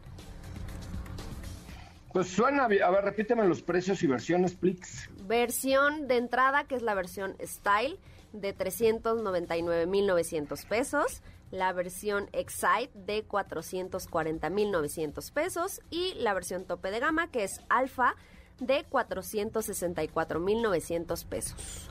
Pues suena bien. A ver, repíteme los precios y versiones, please. Versión de entrada, que es la versión Style, de 399.900 pesos. La versión Excite de 440.900 pesos. Y la versión tope de gama, que es Alpha, de 464.900 pesos.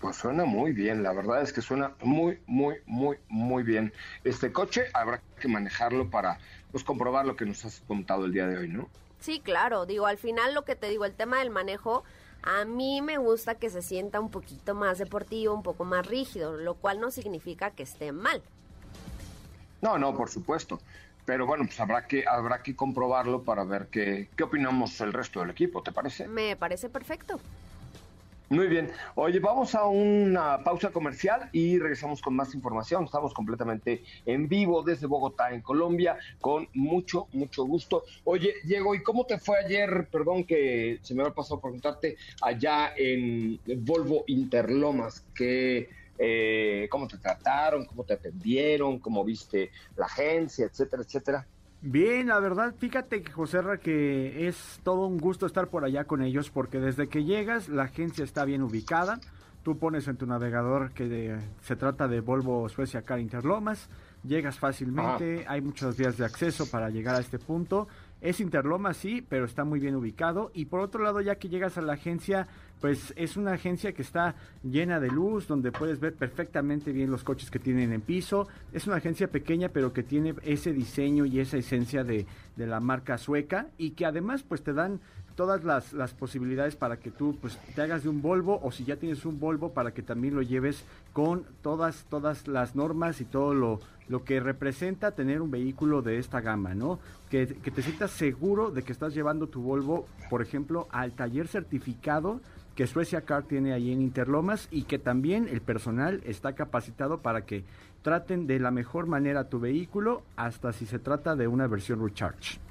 Pues suena muy bien, la verdad es que suena muy, muy, muy, muy bien. Este coche habrá que manejarlo para pues comprobar lo que nos has contado el día de hoy, ¿no? Sí, claro, digo, al final lo que te digo, el tema del manejo, a mí me gusta que se sienta un poquito más deportivo, un poco más rígido, lo cual no significa que esté mal. No, no, por supuesto. Pero bueno, pues habrá que, habrá que comprobarlo para ver qué, qué opinamos el resto del equipo, ¿te parece? Me parece perfecto. Muy bien. Oye, vamos a una pausa comercial y regresamos con más información. Estamos completamente en vivo desde Bogotá, en Colombia, con mucho, mucho gusto. Oye, Diego, ¿y cómo te fue ayer? Perdón que se me había pasado preguntarte allá en Volvo Interlomas, que eh, cómo te trataron, cómo te atendieron, cómo viste la agencia, etcétera, etcétera. Bien, la verdad, fíjate que José que es todo un gusto estar por allá con ellos porque desde que llegas la agencia está bien ubicada. Tú pones en tu navegador que se trata de Volvo Suecia Car Interlomas, llegas fácilmente, hay muchas vías de acceso para llegar a este punto. Es Interlomas, sí, pero está muy bien ubicado. Y por otro lado, ya que llegas a la agencia, pues es una agencia que está llena de luz, donde puedes ver perfectamente bien los coches que tienen en piso. Es una agencia pequeña, pero que tiene ese diseño y esa esencia de, de la marca sueca y que además pues te dan todas las, las, posibilidades para que tú pues te hagas de un Volvo o si ya tienes un Volvo para que también lo lleves con todas todas las normas y todo lo, lo que representa tener un vehículo de esta gama, ¿no? Que, que te sientas seguro de que estás llevando tu Volvo, por ejemplo, al taller certificado que Suecia Car tiene ahí en Interlomas y que también el personal está capacitado para que traten de la mejor manera tu vehículo hasta si se trata de una versión recharge.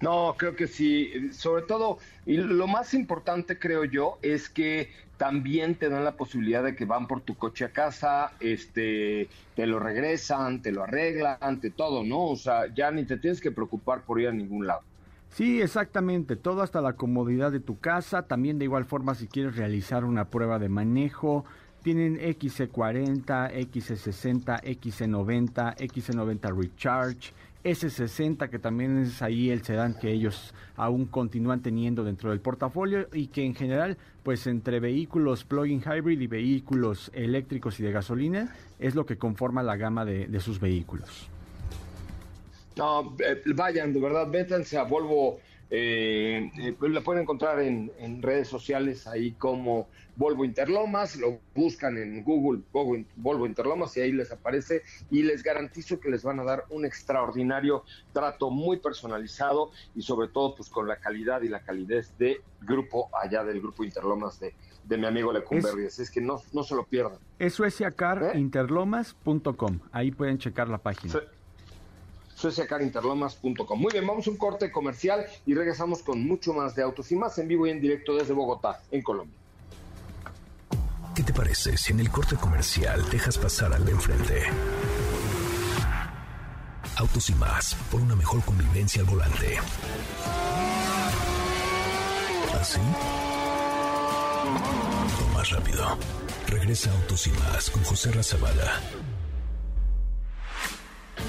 No, creo que sí. Sobre todo, y lo más importante creo yo es que también te dan la posibilidad de que van por tu coche a casa, este, te lo regresan, te lo arreglan, te todo, ¿no? O sea, ya ni te tienes que preocupar por ir a ningún lado. Sí, exactamente, todo hasta la comodidad de tu casa, también de igual forma si quieres realizar una prueba de manejo, tienen XC40, XC60, XC90, XC90 Recharge, S60 que también es ahí el sedán que ellos aún continúan teniendo dentro del portafolio y que en general pues entre vehículos plug-in hybrid y vehículos eléctricos y de gasolina es lo que conforma la gama de, sus vehículos. No, eh, vayan, de verdad, vétanse a Volvo. Eh, eh, pues la pueden encontrar en, redes sociales ahí como Volvo Interlomas, lo buscan en Google Volvo, Volvo, Interlomas y ahí les aparece y les garantizo que les van a dar un extraordinario trato muy personalizado y sobre todo pues con la calidad y la calidez de grupo allá del grupo Interlomas de, de mi amigo Lecumberri, así es que no, no se lo pierdan. Es sueciacarinterlomas.com, ahí pueden checar la página sueciacarinterlomas.com. Muy bien, vamos a un corte comercial y regresamos con mucho más de autos y más en vivo y en directo desde Bogotá, en Colombia. ¿Qué te parece si en el corte comercial dejas pasar al de enfrente? Autos y más, por una mejor convivencia al volante. ¿Así? O más rápido. Regresa Autos y más con José Razabala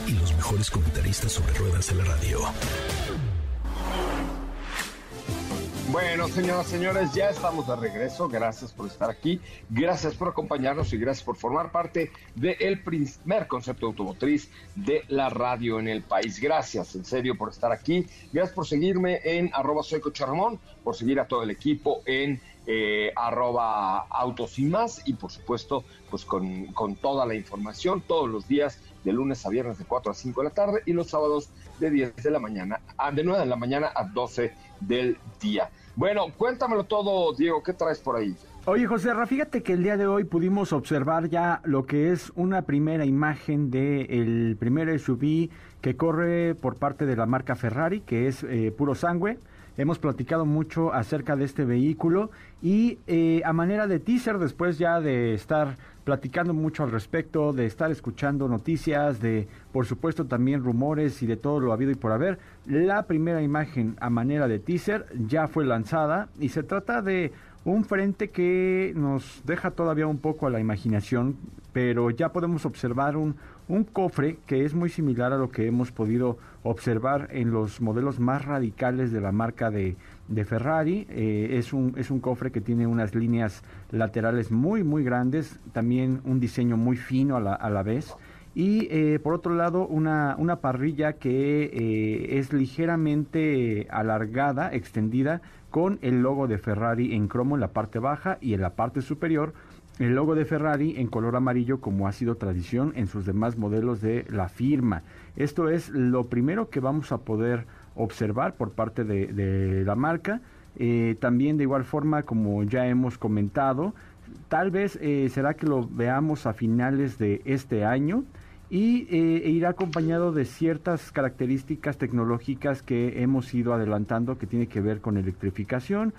y los mejores comentaristas sobre ruedas de la radio. Bueno, señoras y señores, ya estamos de regreso. Gracias por estar aquí, gracias por acompañarnos y gracias por formar parte del primer concepto automotriz de la radio en el país. Gracias, en serio, por estar aquí. Gracias por seguirme en arroba soy por seguir a todo el equipo en eh, arroba autos y más y por supuesto pues con, con toda la información todos los días de lunes a viernes de 4 a 5 de la tarde y los sábados de 10 de la mañana, a, de 9 de la mañana a 12 del día. Bueno, cuéntamelo todo, Diego, ¿qué traes por ahí? Oye, José, fíjate que el día de hoy pudimos observar ya lo que es una primera imagen del el primer SUV que corre por parte de la marca Ferrari, que es eh, puro sangre. Hemos platicado mucho acerca de este vehículo y eh, a manera de teaser, después ya de estar platicando mucho al respecto, de estar escuchando noticias, de por supuesto también rumores y de todo lo habido y por haber. La primera imagen a manera de teaser ya fue lanzada y se trata de un frente que nos deja todavía un poco a la imaginación, pero ya podemos observar un, un cofre que es muy similar a lo que hemos podido observar en los modelos más radicales de la marca de, de Ferrari. Eh, es, un, es un cofre que tiene unas líneas laterales muy, muy grandes, también un diseño muy fino a la, a la vez. Y eh, por otro lado, una, una parrilla que eh, es ligeramente alargada, extendida, con el logo de Ferrari en cromo en la parte baja y en la parte superior el logo de Ferrari en color amarillo como ha sido tradición en sus demás modelos de la firma. Esto es lo primero que vamos a poder observar por parte de, la marca. Eh, también de igual forma, como ya hemos comentado, tal vez eh, será que lo veamos a finales de este año y eh, e irá acompañado de ciertas características tecnológicas que hemos ido adelantando que tiene que ver con electrificación,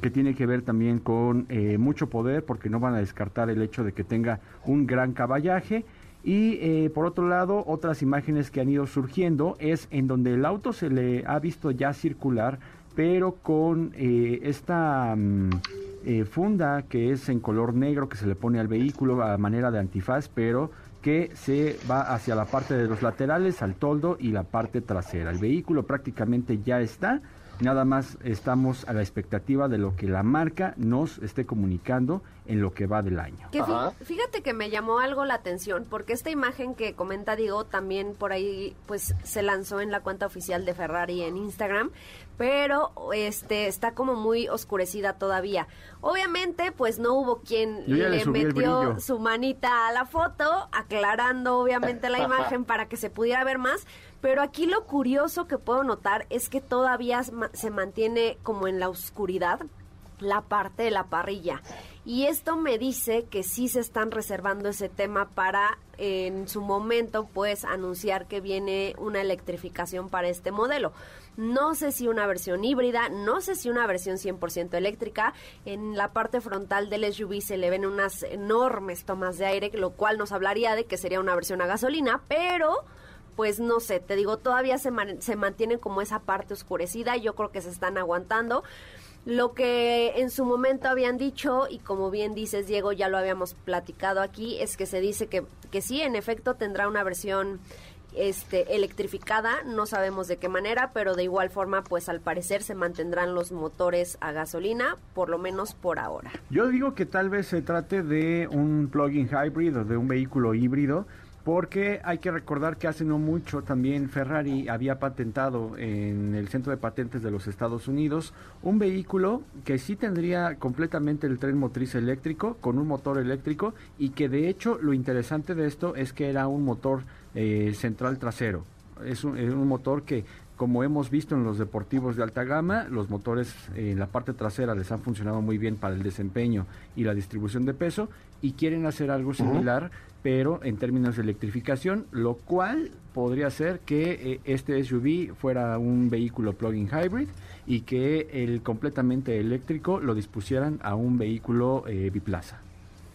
que tiene que ver también con mucho poder, porque no van a descartar el hecho de que tenga un gran caballaje. Y eh, por otro lado, otras imágenes que han ido surgiendo es en donde el auto se le ha visto ya circular, pero con eh, esta mm, funda que es en color negro que se le pone al vehículo a manera de antifaz, pero que se va hacia la parte de los laterales, al toldo y la parte trasera. El vehículo prácticamente ya está Nada más estamos a la expectativa de lo que la marca nos esté comunicando en lo que va del año. fíjate que me llamó algo la atención porque esta imagen que comenta Diego también por ahí pues se lanzó en la cuenta oficial de Ferrari en Instagram, pero este está como muy oscurecida todavía. Obviamente pues no hubo quien le, metió su manita a la foto aclarando obviamente la imagen para que se pudiera ver más, pero aquí lo curioso que puedo notar es que todavía se mantiene como en la oscuridad la parte de la parrilla. Y esto me dice que sí se están reservando ese tema para en su momento pues anunciar que viene una electrificación para este modelo. No sé si una versión híbrida, no sé si una versión 100% eléctrica. En la parte frontal del SUV se le ven unas enormes tomas de aire, lo cual nos hablaría de que sería una versión a gasolina, pero pues no sé, te digo, todavía se, se mantiene como esa parte oscurecida, yo creo que se están aguantando. Lo que en su momento habían dicho, y como bien dices, Diego, ya lo habíamos platicado aquí, es que se dice que, que sí, en efecto, tendrá una versión este, electrificada, no sabemos de qué manera, pero de igual forma, pues al parecer se mantendrán los motores a gasolina, por lo menos por ahora. Yo digo que tal vez se trate de un plug-in hybrid o de un vehículo híbrido, porque hay que recordar que hace no mucho también Ferrari había patentado en el Centro de Patentes de los Estados Unidos un vehículo que sí tendría completamente el tren motriz eléctrico con un motor eléctrico y que de hecho lo interesante de esto es que era un motor eh, central trasero. Es un, es un motor que como hemos visto en los deportivos de alta gama, los motores en la parte trasera les han funcionado muy bien para el desempeño y la distribución de peso y quieren hacer algo similar pero en términos de electrificación, lo cual podría ser que eh, este SUV fuera un vehículo plug-in hybrid y que el completamente eléctrico lo dispusieran a un vehículo eh, biplaza.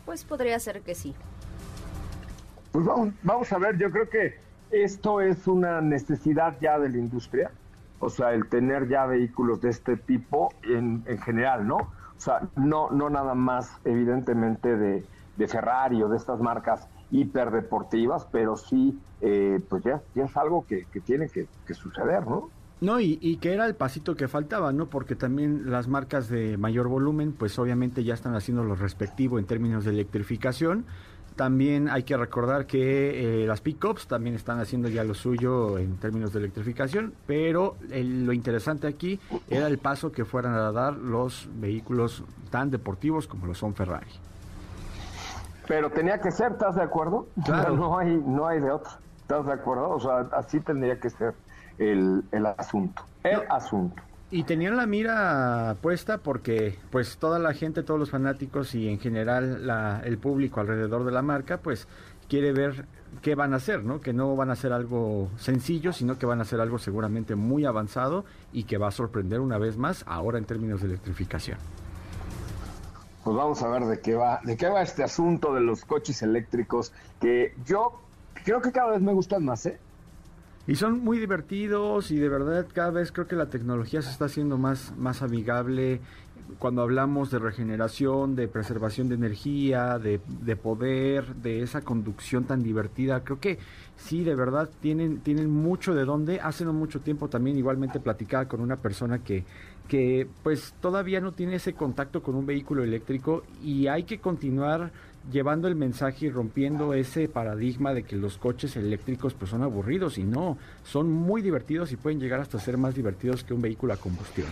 Pues podría ser que sí. Pues vamos, vamos a ver, yo creo que esto es una necesidad ya de la industria, o sea, el tener ya vehículos de este tipo en, en general, ¿no? O sea, no, no nada más evidentemente de, de Ferrari o de estas marcas hiperdeportivas, pero sí, eh, pues ya, es algo que, tiene que, suceder, ¿no? No, y, y, que era el pasito que faltaba, ¿no? Porque también las marcas de mayor volumen, pues obviamente ya están haciendo lo respectivo en términos de electrificación. También hay que recordar que eh, las pickups también están haciendo ya lo suyo en términos de electrificación, pero lo interesante aquí era el paso que fueran a dar los vehículos tan deportivos como lo son Ferrari. Pero tenía que ser, ¿estás de acuerdo? Claro. No hay, no hay de otro. ¿Estás de acuerdo? O sea, así tendría que ser el, asunto. El asunto. Y tenían la mira puesta porque pues toda la gente, todos los fanáticos y en general la, el público alrededor de la marca pues quiere ver qué van a hacer, ¿no? Que no van a hacer algo sencillo, sino que van a hacer algo seguramente muy avanzado y que va a sorprender una vez más ahora en términos de electrificación pues vamos a ver de qué va, de qué va este asunto de los coches eléctricos, que yo creo que cada vez me gustan más, ¿eh? Y son muy divertidos y de verdad cada vez creo que la tecnología se está haciendo más, más amigable. Cuando hablamos de regeneración, de preservación de energía, de, de poder, de esa conducción tan divertida, creo que sí, de verdad tienen, tienen mucho de dónde. Hace no mucho tiempo también igualmente platicaba con una persona que que pues todavía no tiene ese contacto con un vehículo eléctrico y hay que continuar llevando el mensaje y rompiendo ese paradigma de que los coches eléctricos pues son aburridos y no, son muy divertidos y pueden llegar hasta ser más divertidos que un vehículo a combustión.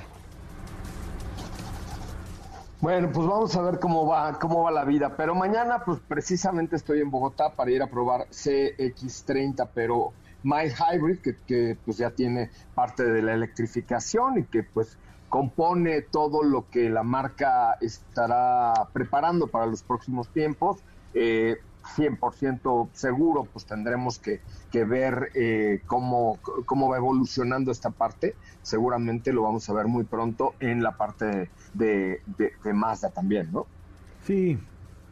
Bueno, pues vamos a ver cómo va, cómo va la vida. Pero mañana, pues precisamente estoy en Bogotá para ir a probar CX30, pero My Hybrid, que, que pues ya tiene parte de la electrificación y que pues compone todo lo que la marca estará preparando para los próximos tiempos. Eh, 100% seguro, pues tendremos que, ver eh, cómo, cómo va evolucionando esta parte. Seguramente lo vamos a ver muy pronto en la parte de, de, Mazda también, ¿no? Sí,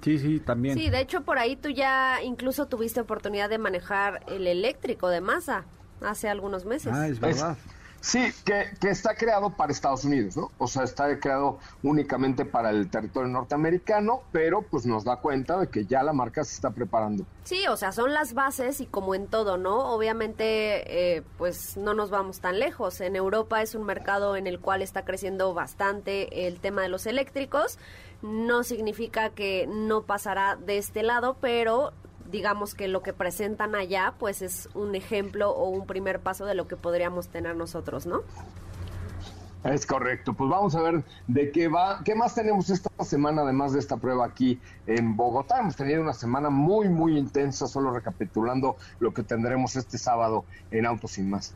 sí, sí, también. Sí, de hecho por ahí tú ya incluso tuviste oportunidad de manejar el eléctrico de Mazda hace algunos meses. Ah, es verdad. Sí, que, que, está creado para Estados Unidos, ¿no? O sea, está creado únicamente para el territorio norteamericano, pero pues nos da cuenta de que ya la marca se está preparando. Sí, o sea, son las bases y como en todo, ¿no? Obviamente, eh, pues no nos vamos tan lejos. En Europa es un mercado en el cual está creciendo bastante el tema de los eléctricos. No significa que no pasará de este lado, pero digamos que lo que presentan allá pues es un ejemplo o un primer paso de lo que podríamos tener nosotros, ¿no? Es correcto. Pues vamos a ver de qué va, qué más tenemos esta semana además de esta prueba aquí en Bogotá. Hemos tenido una semana muy muy intensa, solo recapitulando lo que tendremos este sábado en Autos sin más.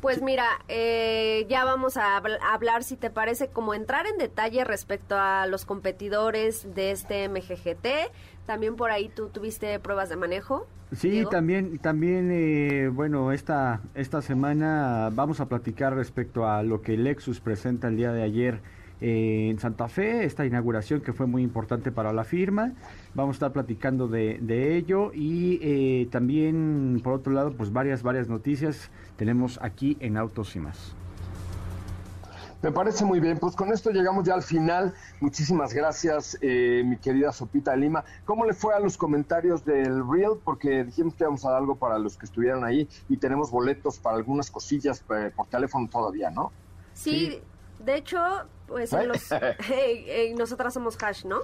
Pues mira, eh, ya vamos a hablar, si te parece, como entrar en detalle respecto a los competidores de este MGGT. También por ahí tú tuviste pruebas de manejo. Sí, también, también, eh, bueno, esta, esta semana vamos a platicar respecto a lo que Lexus presenta el día de ayer eh, en Santa Fe, esta inauguración que fue muy importante para la firma. Vamos a estar platicando de, de ello y eh, también, por otro lado, pues varias, varias noticias tenemos aquí en Autos y más. Me parece muy bien. Pues con esto llegamos ya al final. Muchísimas gracias, eh, mi querida Sopita Lima. ¿Cómo le fue a los comentarios del Real? Porque dijimos que íbamos a dar algo para los que estuvieran ahí y tenemos boletos para algunas cosillas eh, por teléfono todavía, ¿no? Sí, de hecho, pues en los, nosotras somos Hash, ¿no?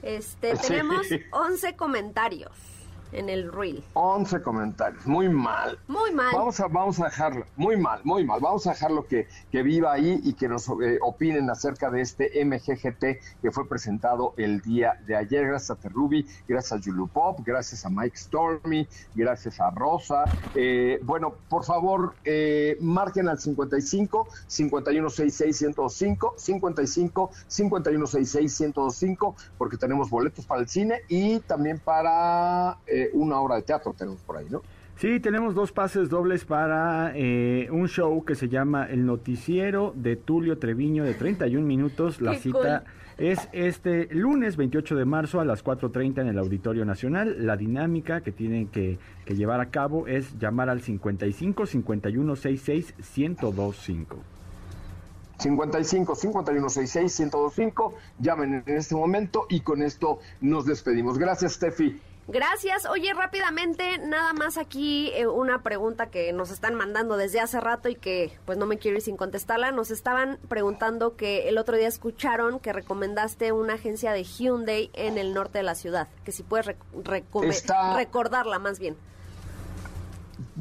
Este, tenemos 11 comentarios en el reel. 11 comentarios, muy mal. Muy mal. Vamos a, vamos a dejarlo, muy mal, muy mal. Vamos a dejarlo que, que viva ahí y que nos eh, opinen acerca de este MGGT que fue presentado el día de ayer. Gracias a Terrubi, gracias a Julu Pop, gracias a Mike Stormy, gracias a Rosa. Eh, bueno, por favor, eh, marquen al 55 5166 105, 55 5166 105, porque tenemos boletos para el cine y también para una obra de teatro tenemos por ahí, ¿no? Sí, tenemos dos pases dobles para eh, un show que se llama El Noticiero de Tulio Treviño de 31 minutos. La cita es este lunes 28 de marzo a las 4.30 en el Auditorio Nacional. La dinámica que tienen que, que llevar a cabo es llamar al 55 51 66 1025. 55 51 66 1025. Llamen en este momento y con esto nos despedimos. Gracias, Steffi. Gracias. Oye, rápidamente, nada más aquí eh, una pregunta que nos están mandando desde hace rato y que pues no me quiero ir sin contestarla. Nos estaban preguntando que el otro día escucharon que recomendaste una agencia de Hyundai en el norte de la ciudad, que si puedes recordarla más bien.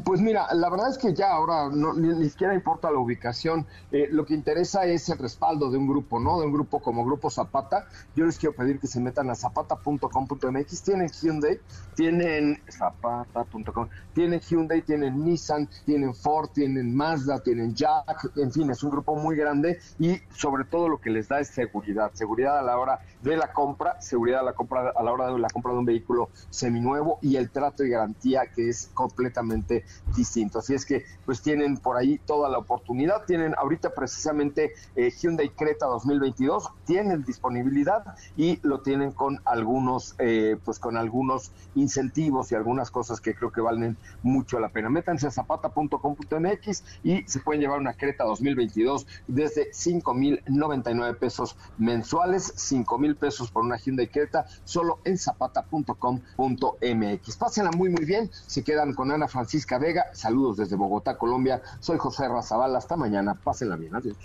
Pues mira, la verdad es que ya ahora no, ni, siquiera importa la ubicación. Eh, lo que interesa es el respaldo de un grupo, ¿no? De un grupo como Grupo Zapata. Yo les quiero pedir que se metan a zapata.com.mx. Tienen Hyundai, tienen zapata.com, tienen Hyundai, tienen Nissan, tienen Ford, tienen Mazda, tienen Jack. En fin, es un grupo muy grande y sobre todo lo que les da es seguridad. Seguridad a la hora de la compra, seguridad a la, compra, a la hora de la compra de un vehículo seminuevo y el trato y garantía que es completamente distinto. Así es que pues tienen por ahí toda la oportunidad. Tienen ahorita precisamente eh, Hyundai Creta 2022, tienen disponibilidad y lo tienen con algunos, eh, pues con algunos incentivos y algunas cosas que creo que valen mucho la pena. Métanse a zapata.com.mx y se pueden llevar una Creta 2022 desde 5.099 pesos mensuales, 5.000 pesos por una Hyundai Creta, solo en zapata.com.mx. Pásenla muy, muy bien. Se quedan con Ana Francisca Vega. Saludos desde Bogotá, Colombia. Soy José Razabal. Hasta mañana. Pásenla bien. Adiós.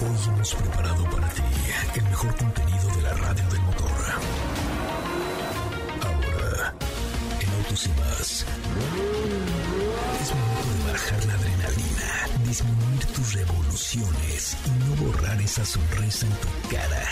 Hoy hemos preparado para ti el mejor contenido de la radio del motor. Ahora, en Autos y más, es momento de bajar la adrenalina, disminuir tus revoluciones y no borrar esa sonrisa en tu cara.